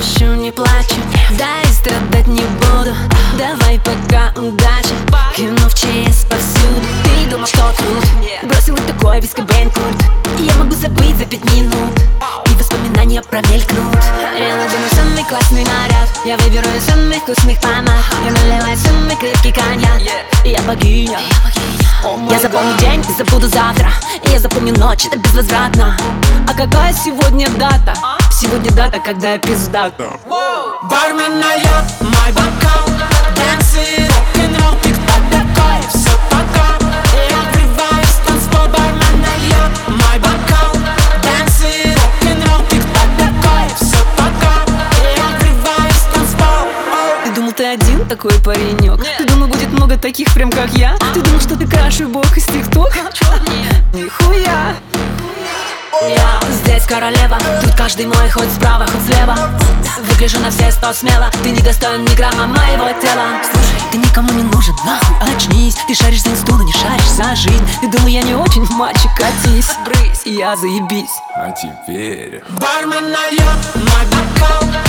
грущу, не плачу Да и страдать не буду. Давай пока удачи. Кино в ЧС повсюду. Ты думал, что тут? Бросил вот такой виски Бэнкурт Я могу забыть за пять минут. И воспоминания промелькнут. Я надену самый классный наряд. Я выберу из самых вкусных помад. Я наливаю самый крепкий коньяк. Я богиня. Я запомню день и забуду завтра. И я запомню ночь, это безвозвратно. А какая сегодня дата? Сегодня дата, когда я пиздата Бармен нальет мой бокал Дэнсы, рок-н-ролл, ты кто такой? Все пока Я врываюсь в танцпол Бармен нальет мой бокал Дэнсы, рок-н-ролл, ты кто такой? Все пока Я врываюсь в танцпол Ты думал, ты один такой паренек? Ты думал, будет много таких, прям как я? Ты думал, что ты краши бог из тикток? Нихуя! Королева, тут каждый мой хоть справа, хоть слева. Выгляжу на все сто смело, ты не достоин ни грамма моего тела. Слушай, ты никому не нужен, нахуй очнись. Ты шаришь за инсту, но не шаришь за жизнь. Ты думал, я не очень мальчик, катись, брысь, я заебись. А теперь Бармен нальет мой